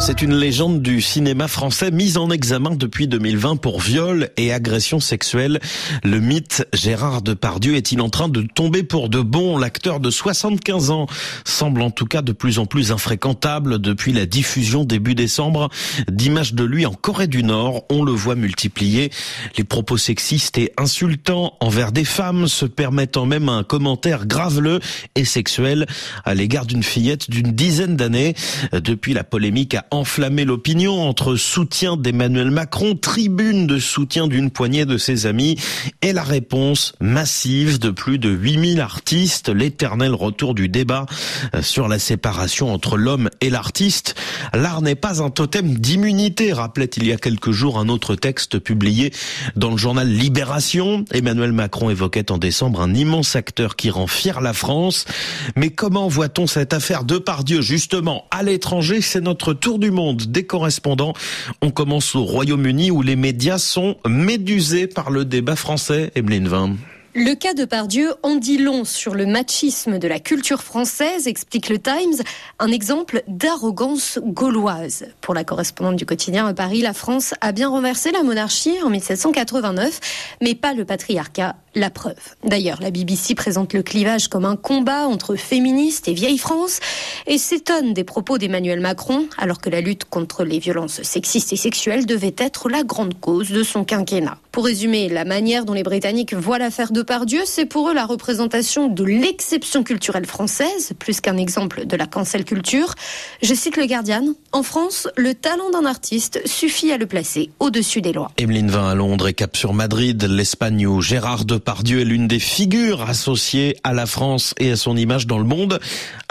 C'est une légende du cinéma français mise en examen depuis 2020 pour viol et agression sexuelle. Le mythe Gérard Depardieu est-il en train de tomber pour de bon? L'acteur de 75 ans semble en tout cas de plus en plus infréquentable depuis la diffusion début décembre d'images de lui en Corée du Nord. On le voit multiplier les propos sexistes et insultants envers des femmes, se permettant même un commentaire graveleux et sexuel à l'égard d'une fillette d'une dizaine d'années. Depuis la polémique a enflammer l'opinion entre soutien d'Emmanuel Macron, tribune de soutien d'une poignée de ses amis et la réponse massive de plus de 8000 artistes, l'éternel retour du débat euh, sur la séparation entre l'homme et l'artiste. L'art n'est pas un totem d'immunité, rappelait il y a quelques jours un autre texte publié dans le journal Libération. Emmanuel Macron évoquait en décembre un immense acteur qui rend fier la France. Mais comment voit-on cette affaire de Pardieu justement à l'étranger? C'est notre tour du monde des correspondants. On commence au Royaume-Uni où les médias sont médusés par le débat français. Emeline Vin. Le cas de Pardieu en dit long sur le machisme de la culture française, explique le Times, un exemple d'arrogance gauloise. Pour la correspondante du quotidien à Paris, la France a bien renversé la monarchie en 1789, mais pas le patriarcat, la preuve. D'ailleurs, la BBC présente le clivage comme un combat entre féministes et vieille France et s'étonne des propos d'Emmanuel Macron, alors que la lutte contre les violences sexistes et sexuelles devait être la grande cause de son quinquennat. Pour résumer, la manière dont les Britanniques voient l'affaire de Dieu, c'est pour eux la représentation de l'exception culturelle française, plus qu'un exemple de la cancel culture. Je cite le Guardian. En France, le talent d'un artiste suffit à le placer au-dessus des lois. Emeline vint à Londres et cap sur Madrid, l'Espagne Gérard Depardieu est l'une des figures associées à la France et à son image dans le monde.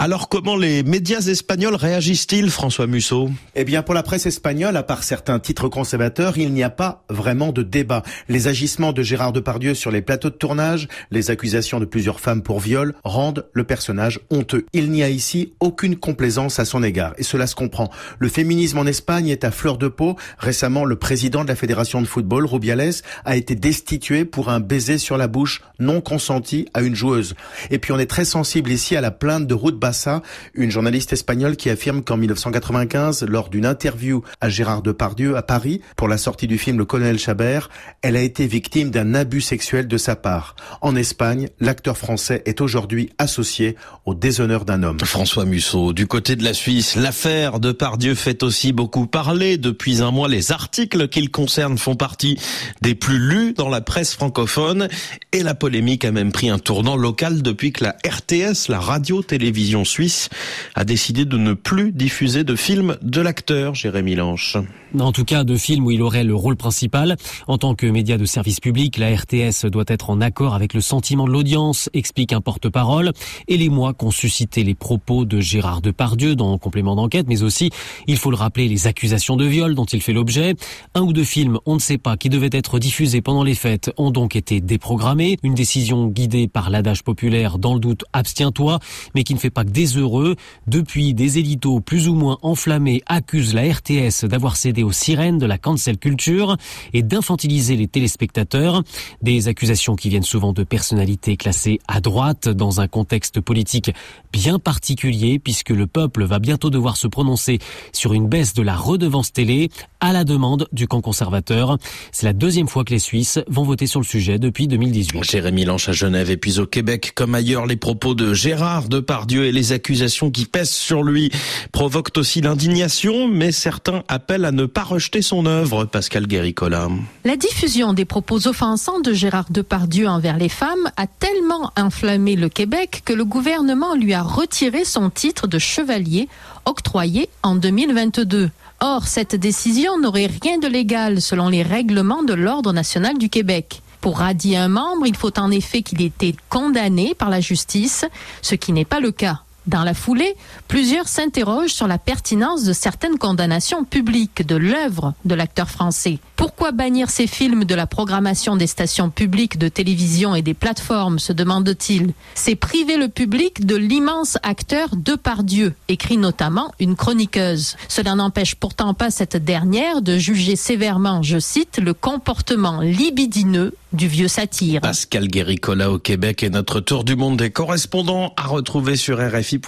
Alors comment les médias espagnols réagissent-ils, François Musso? Eh bien, pour la presse espagnole, à part certains titres conservateurs, il n'y a pas vraiment de débat. Les agissements de Gérard Depardieu sur les plateaux de tournage les accusations de plusieurs femmes pour viol rendent le personnage honteux. Il n'y a ici aucune complaisance à son égard, et cela se comprend. Le féminisme en Espagne est à fleur de peau. Récemment, le président de la fédération de football, Rubiales, a été destitué pour un baiser sur la bouche non consenti à une joueuse. Et puis on est très sensible ici à la plainte de Ruth Bassa, une journaliste espagnole qui affirme qu'en 1995, lors d'une interview à Gérard Depardieu à Paris, pour la sortie du film Le Colonel Chabert, elle a été victime d'un abus sexuel de sa part. En Espagne, l'acteur français est aujourd'hui associé au déshonneur d'un homme. François Musso, du côté de la Suisse, l'affaire de Pardieu fait aussi beaucoup parler. Depuis un mois, les articles qu'il concerne font partie des plus lus dans la presse francophone et la polémique a même pris un tournant local depuis que la RTS, la radio-télévision suisse, a décidé de ne plus diffuser de films de l'acteur Jérémy Lanche. En tout cas, de films où il aurait le rôle principal. En tant que média de service public, la RTS doit être en accord avec le sentiment de l'audience, explique un porte-parole, et les mois qu'ont suscité les propos de Gérard Depardieu dans complément d'enquête, mais aussi, il faut le rappeler, les accusations de viol dont il fait l'objet. Un ou deux films, on ne sait pas, qui devaient être diffusés pendant les fêtes, ont donc été déprogrammés. Une décision guidée par l'adage populaire, dans le doute, abstiens-toi, mais qui ne fait pas que des heureux. Depuis, des élitos plus ou moins enflammés accusent la RTS d'avoir cédé aux sirènes de la cancel culture et d'infantiliser les téléspectateurs. Des accusations qui viennent souvent de personnalités classées à droite dans un contexte politique bien particulier puisque le peuple va bientôt devoir se prononcer sur une baisse de la redevance télé à la demande du camp conservateur. C'est la deuxième fois que les Suisses vont voter sur le sujet depuis 2018. Jérémy Lanche à Genève et puis au Québec, comme ailleurs, les propos de Gérard Depardieu et les accusations qui pèsent sur lui provoquent aussi l'indignation, mais certains appellent à ne pas rejeter son œuvre. Pascal Guéricola. La diffusion des propos offensants de Gérard Depardieu en vers les femmes a tellement inflammé le Québec que le gouvernement lui a retiré son titre de chevalier octroyé en 2022. Or, cette décision n'aurait rien de légal selon les règlements de l'Ordre national du Québec. Pour radier un membre, il faut en effet qu'il ait été condamné par la justice, ce qui n'est pas le cas. Dans la foulée, plusieurs s'interrogent sur la pertinence de certaines condamnations publiques de l'œuvre de l'acteur français. Pourquoi bannir ces films de la programmation des stations publiques de télévision et des plateformes, se demande-t-il C'est priver le public de l'immense acteur Depardieu, écrit notamment une chroniqueuse. Cela n'empêche pourtant pas cette dernière de juger sévèrement, je cite, le comportement libidineux du vieux satire. Pascal Guéricola au Québec et notre tour du monde des correspondants à retrouver sur RFI.